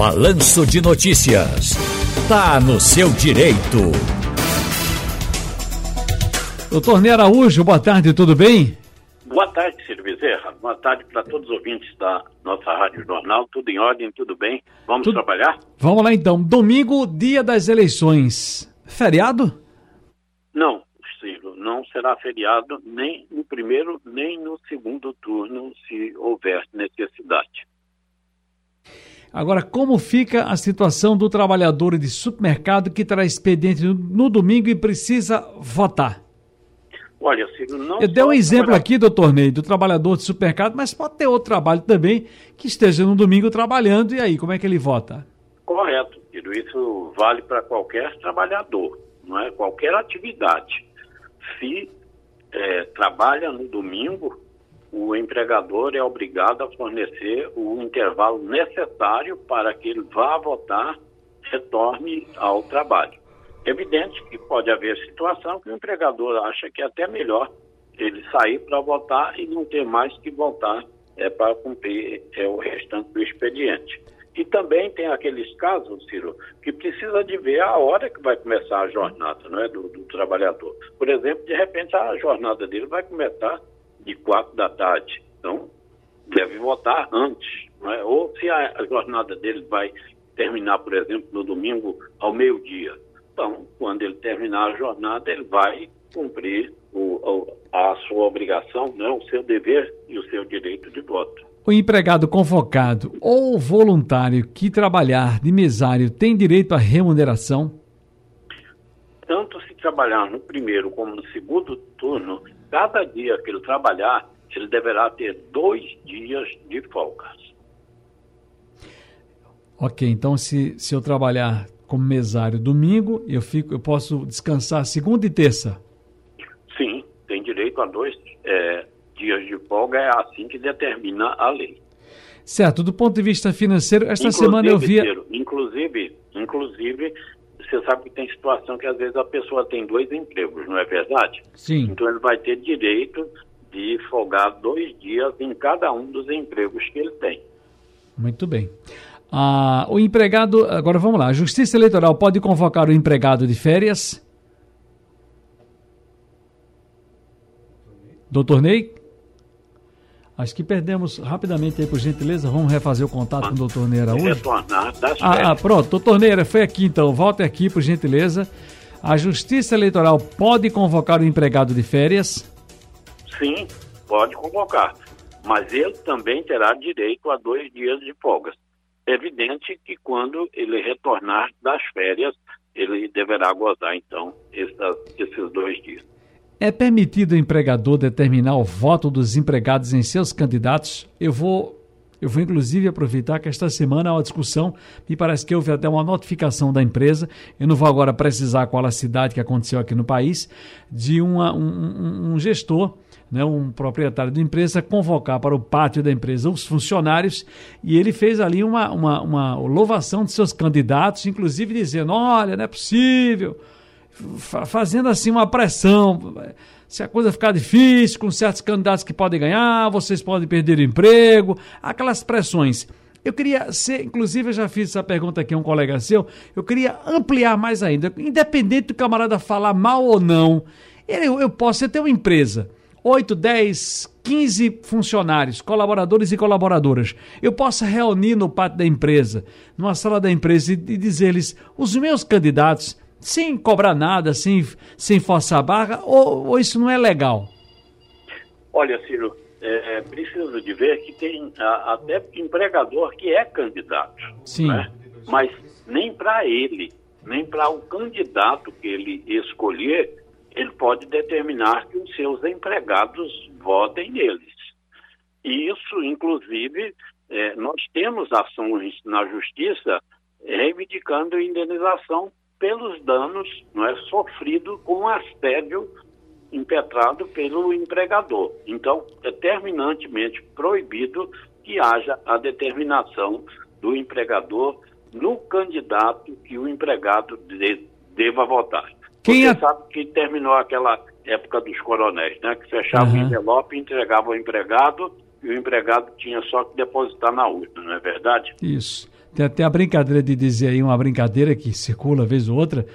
Balanço de Notícias. Tá no seu direito. Doutor Ney Araújo, boa tarde, tudo bem? Boa tarde, Ciro Bezerra. Boa tarde para todos os ouvintes da nossa Rádio Jornal. Tudo em ordem, tudo bem? Vamos tudo... trabalhar? Vamos lá então. Domingo, dia das eleições. Feriado? Não, Ciro, não será feriado nem no primeiro nem no segundo turno, se houver necessidade. Agora, como fica a situação do trabalhador de supermercado que terá expediente no, domingo e precisa votar? Olha, Ciro, não. Eu dei um exemplo aqui, doutor Ney, do trabalhador de supermercado, mas pode ter outro trabalho também que esteja no domingo trabalhando, e aí, como é que ele vota? Correto, Ciro. Isso vale para qualquer trabalhador, não é? Qualquer atividade. Se é, trabalha no domingo, o empregador é obrigado a fornecer o intervalo necessário para que ele vá votar, retorne ao trabalho. Evidente que pode haver situação que o empregador acha que é até melhor ele sair para votar e não ter mais que voltar é, para cumprir é, o restante do expediente. E também tem aqueles casos, Ciro, que precisa de ver a hora que vai começar a jornada não é, do, do trabalhador. Por exemplo, de repente a jornada dele vai começar de quatro da tarde. Então, deve votar antes. É? Ou se a, a jornada dele vai terminar, por exemplo, no domingo ao meio-dia. Então, quando ele terminar a jornada, ele vai cumprir o, a sua obrigação, né, o seu dever e o seu direito de voto. O empregado convocado ou voluntário que trabalhar de mesário tem direito à remuneração? Tanto se trabalhar no primeiro como no segundo turno, cada dia que ele trabalhar, ele deverá ter dois dias de folgas. Ok, então se, se eu trabalhar como mesário domingo, eu, fico, eu posso descansar segunda e terça? Sim, tem direito a dois é, dias de folga, é assim que determina a lei. Certo, do ponto de vista financeiro, esta inclusive, semana eu vi. Inclusive, inclusive, você sabe que tem situação que às vezes a pessoa tem dois empregos, não é verdade? Sim. Então ele vai ter direito de folgar dois dias em cada um dos empregos que ele tem. Muito bem. Ah, o empregado, agora vamos lá, a Justiça Eleitoral pode convocar o empregado de férias? Doutor Ney? Acho que perdemos rapidamente aí, por gentileza. Vamos refazer o contato com o doutor Ney Araújo. Retornar das ah, ah, pronto. Doutor Neira, foi aqui então. Volte aqui, por gentileza. A Justiça Eleitoral pode convocar o empregado de férias? Sim, pode convocar. Mas ele também terá direito a dois dias de folga. É evidente que quando ele retornar das férias, ele deverá gozar, então, esses dois dias. É permitido o empregador determinar o voto dos empregados em seus candidatos? Eu vou eu vou inclusive aproveitar que esta semana há uma discussão, me parece que houve até uma notificação da empresa, eu não vou agora precisar qual a cidade que aconteceu aqui no país, de uma, um, um gestor, né, um proprietário da empresa, convocar para o pátio da empresa os funcionários e ele fez ali uma, uma, uma louvação de seus candidatos, inclusive dizendo: olha, não é possível fazendo assim uma pressão. Se a coisa ficar difícil, com certos candidatos que podem ganhar, vocês podem perder o emprego, aquelas pressões. Eu queria ser, inclusive eu já fiz essa pergunta aqui a um colega seu, eu queria ampliar mais ainda. Independente do camarada falar mal ou não, eu, eu posso ter uma empresa, 8, 10, 15 funcionários, colaboradores e colaboradoras. Eu posso reunir no pátio da empresa, numa sala da empresa e dizer-lhes: os meus candidatos sem cobrar nada, sem, sem forçar a barra, ou, ou isso não é legal? Olha, Ciro, é, é preciso de ver que tem a, até empregador que é candidato. Sim. Né? Mas nem para ele, nem para o candidato que ele escolher, ele pode determinar que os seus empregados votem neles. E isso, inclusive, é, nós temos ações na justiça reivindicando indenização pelos danos não é, sofrido com assédio impetrado pelo empregador. Então, é terminantemente proibido que haja a determinação do empregador no candidato que o empregado de, deva votar. Quem Você é... sabe que terminou aquela época dos coronéis, né? Que fechava uhum. o envelope, entregava ao empregado e o empregado tinha só que depositar na urna, não é verdade? Isso. Tem até a brincadeira de dizer aí, uma brincadeira que circula vez ou outra,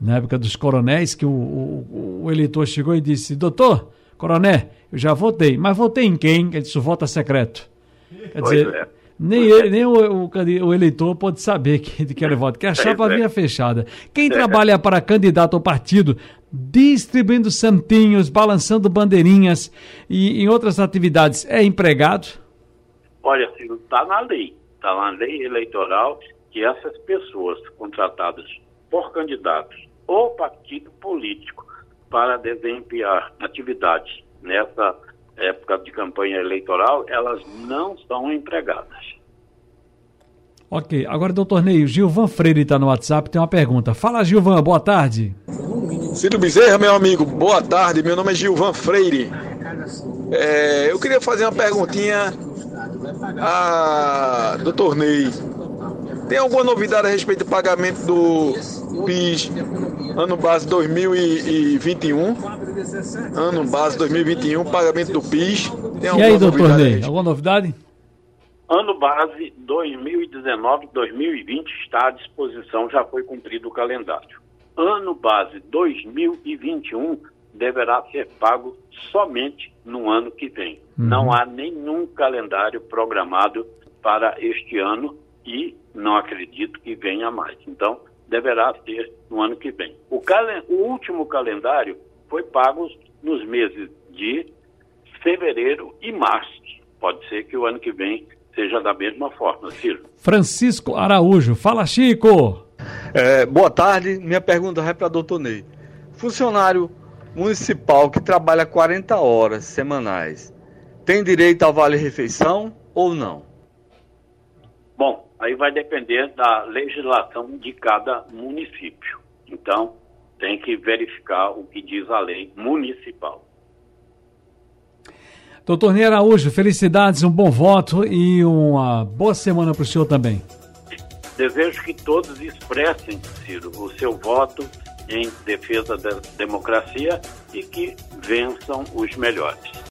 na época dos coronéis, que o, o, o eleitor chegou e disse, doutor, coroné, eu já votei, mas votei em quem? Ele disse, voto secreto. Quer Pois dizer, é. nem, ele, nem o, o eleitor pode saber que, de que ele vota, que a chapa é. vinha fechada. Quem trabalha para candidato ao partido, distribuindo santinhos, balançando bandeirinhas e em outras atividades, é empregado? Olha, Ciro, está na lei, está na lei eleitoral que essas pessoas contratadas por candidatos ou partido político para desempenhar atividades nessa época de campanha eleitoral, elas não são empregadas. Ok, agora, doutor Ney, o Gilvan Freire está no WhatsApp, tem uma pergunta. Fala, Gilvan, boa tarde. Ciro Bezerra, meu amigo, boa tarde. Meu nome é Gilvan Freire. É, eu queria fazer uma perguntinha a doutor Ney. Tem alguma novidade a respeito do pagamento do PIS ano base 2021? Ano base 2021, pagamento do PIS. Tem E aí, doutor Ney, alguma novidade? Ano base 2019-2020 está à disposição, já foi cumprido o calendário. Ano base 2021 deverá ser pago somente no ano que vem. Não há nenhum calendário programado para este ano e não acredito que venha mais. Então, deverá ser no ano que vem. O, calen- o último calendário foi pago nos meses de fevereiro e março. Pode ser que o ano que vem seja da mesma forma, Ciro. Francisco Araújo. Fala, Chico. É, boa tarde, minha pergunta é para o doutor Ney. Funcionário municipal que trabalha 40 horas semanais, tem direito ao vale-refeição ou não? Bom, aí vai depender da legislação de cada município. Então, tem que verificar o que diz a lei municipal. Doutor Ney Araújo, felicidades, um bom voto e uma boa semana para o senhor também. Desejo que todos expressem, Ciro, o seu voto em defesa da democracia e que vençam os melhores.